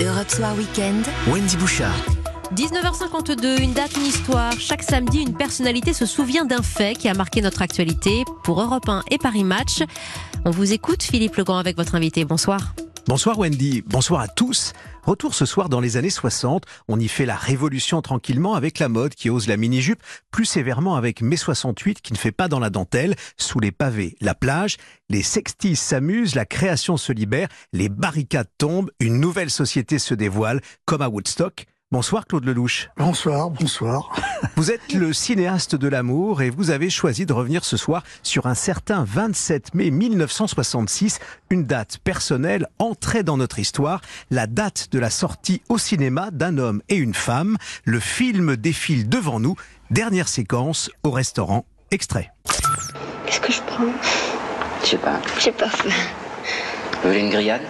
Europe Soir Weekend. Wendy Bouchard. 19h52, une date, une histoire. Chaque samedi, une personnalité se souvient d'un fait qui a marqué notre actualité pour Europe 1 et Paris Match. On vous écoute, Philippe Legrand, avec votre invité. Bonsoir. Bonsoir Wendy, bonsoir à tous. Retour ce soir dans les années 60, on y fait la révolution tranquillement avec la mode qui ose la mini-jupe, plus sévèrement avec mai 68 qui ne fait pas dans la dentelle, sous les pavés, la plage, les sextis s'amusent, la création se libère, les barricades tombent, une nouvelle société se dévoile, comme à Woodstock. Bonsoir Claude Lelouch. Bonsoir, bonsoir. Vous êtes le cinéaste de l'amour et vous avez choisi de revenir ce soir sur un certain 27 mai 1966, une date personnelle entrée dans notre histoire, la date de la sortie au cinéma d'un homme et une femme. Le film défile devant nous. Dernière séquence au restaurant. Extrait. Qu'est-ce que je prends? Je sais pas. J'ai pas faim. Vous voulez une grillade?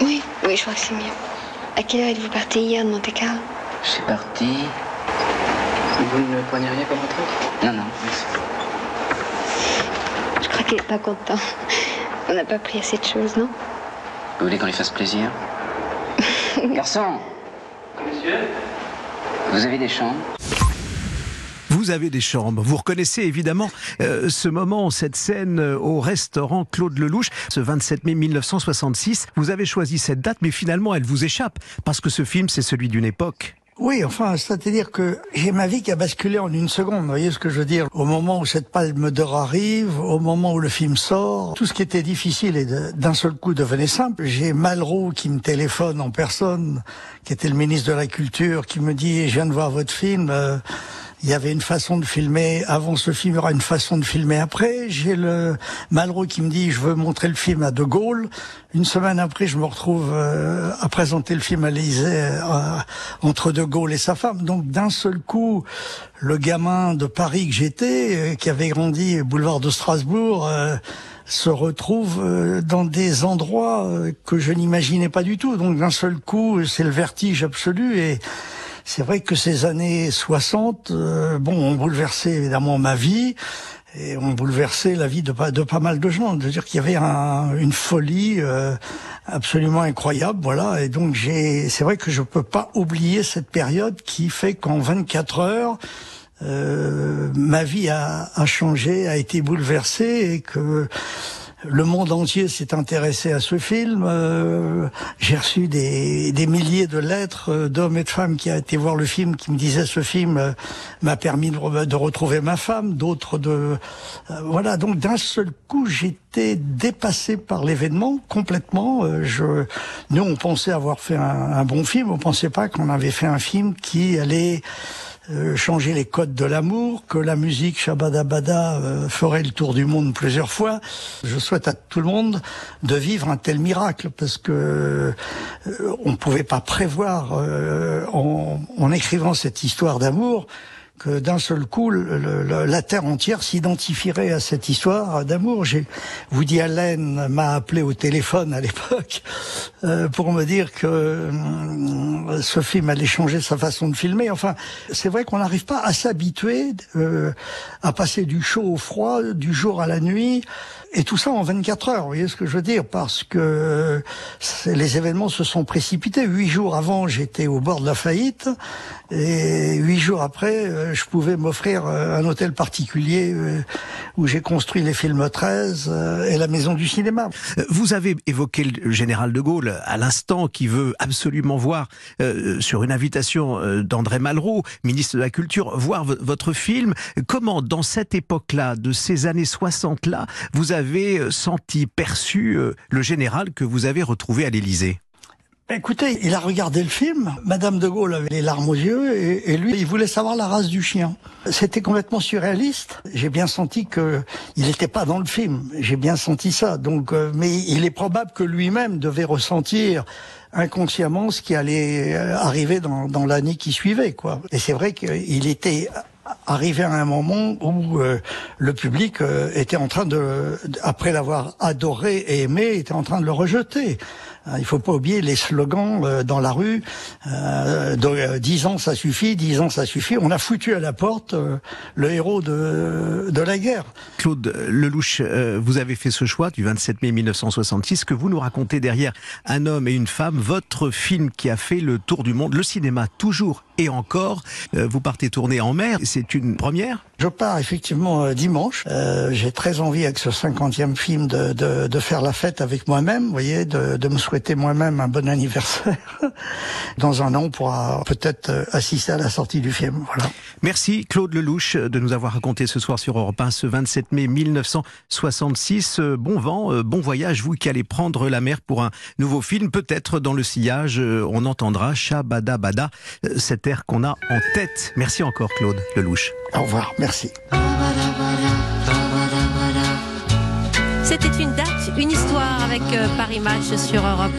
Oui, oui, je crois que c'est mieux. À quelle heure êtes-vous parti hier de Monte Carlo Je suis parti. Vous ne prenez rien comme truc Non, non, merci. Je crois qu'il est pas content. On n'a pas pris assez de choses, non Vous voulez qu'on lui fasse plaisir Garçon Monsieur Vous avez des chambres Vous avez des chambres. Vous reconnaissez évidemment euh, ce moment, cette scène euh, au restaurant Claude Lelouch, ce 27 mai 1966. Vous avez choisi cette date, mais finalement, elle vous échappe parce que ce film, c'est celui d'une époque. Oui, enfin, c'est-à-dire que j'ai ma vie qui a basculé en une seconde. Vous voyez ce que je veux dire? Au moment où cette palme d'or arrive, au moment où le film sort, tout ce qui était difficile et d'un seul coup devenait simple. J'ai Malraux qui me téléphone en personne, qui était le ministre de la Culture, qui me dit "Je viens de voir votre film." euh, il y avait une façon de filmer avant ce film, il y aura une façon de filmer après. J'ai le Malraux qui me dit je veux montrer le film à De Gaulle. Une semaine après, je me retrouve euh, à présenter le film à l'Élysée euh, entre De Gaulle et sa femme. Donc d'un seul coup, le gamin de Paris que j'étais, euh, qui avait grandi boulevard de Strasbourg, euh, se retrouve dans des endroits que je n'imaginais pas du tout. Donc d'un seul coup, c'est le vertige absolu et c'est vrai que ces années 60, euh, bon, ont bouleversé évidemment ma vie et ont bouleversé la vie de pas, de pas mal de gens. C'est-à-dire qu'il y avait un- une folie euh, absolument incroyable, voilà. Et donc j'ai, c'est vrai que je peux pas oublier cette période qui fait qu'en 24 heures, euh, ma vie a, a changé, a été bouleversée et que le monde entier s'est intéressé à ce film. Euh, J'ai reçu des, des milliers de lettres euh, d'hommes et de femmes qui ont été voir le film, qui me disaient ce film euh, m'a permis de, re- de retrouver ma femme. D'autres de euh, voilà. Donc d'un seul coup, j'étais dépassé par l'événement complètement. Je, nous, on pensait avoir fait un, un bon film. On pensait pas qu'on avait fait un film qui allait euh, changer les codes de l'amour, que la musique Shabadabada euh, ferait le tour du monde plusieurs fois. Je souhaite à tout le monde de vivre un tel miracle parce que euh, on ne pouvait pas prévoir euh, en, en écrivant cette histoire d'amour que d'un seul coup, le- le- la terre entière s'identifierait à cette histoire d'amour. J'ai Woody Allen m'a appelé au téléphone à l'époque euh, pour me dire que euh, ce film allait changer sa façon de filmer. Enfin, c'est vrai qu'on n'arrive pas à s'habituer euh, à passer du chaud au froid, du jour à la nuit. Et tout ça en 24 heures, vous voyez ce que je veux dire Parce que les événements se sont précipités. Huit jours avant, j'étais au bord de la faillite. Et huit jours après, euh, je pouvais m'offrir euh, un hôtel particulier euh, où j'ai construit les films 13 euh, et la maison du cinéma. Vous avez évoqué le général de Gaulle à l'instant qui veut absolument voir, sur une invitation d'André Malraux, ministre de la Culture, voir vo- votre film. Comment, dans cette époque-là, de ces années 60-là, vous avez senti, perçu le général que vous avez retrouvé à l'Élysée? Écoutez, il a regardé le film. Madame de Gaulle avait les larmes aux yeux et, et lui, il voulait savoir la race du chien. C'était complètement surréaliste. J'ai bien senti que il n'était pas dans le film. J'ai bien senti ça. Donc, euh, mais il est probable que lui-même devait ressentir inconsciemment ce qui allait euh, arriver dans, dans l'année qui suivait, quoi. Et c'est vrai qu'il était arrivé à un moment où euh, le public euh, était en train de, après l'avoir adoré et aimé, était en train de le rejeter. Euh, il faut pas oublier les slogans euh, dans la rue. Euh, 10 ans ça suffit, 10 ans ça suffit. On a foutu à la porte le héros de, de la guerre. Claude Lelouch, vous avez fait ce choix du 27 mai 1966 que vous nous racontez derrière un homme et une femme, votre film qui a fait le tour du monde, le cinéma toujours et encore. Vous partez tourner en mer, c'est première Je pars effectivement dimanche. Euh, J'ai très envie avec ce 50e film de, de, de faire la fête avec moi-même, vous voyez, de, de me souhaiter moi-même un bon anniversaire. Dans un an, on pourra peut-être euh, assister à la sortie du film. Voilà. Merci Claude Lelouch de nous avoir raconté ce soir sur Europe 1 ce 27 mai 1966. Euh, bon vent, euh, bon voyage, vous qui allez prendre la mer pour un nouveau film. Peut-être dans le sillage, on entendra Shabada Bada, cet air qu'on a en tête. Merci encore Claude Lelouch. Au revoir, merci. C'était une date, une histoire avec Paris Match sur Europe 1.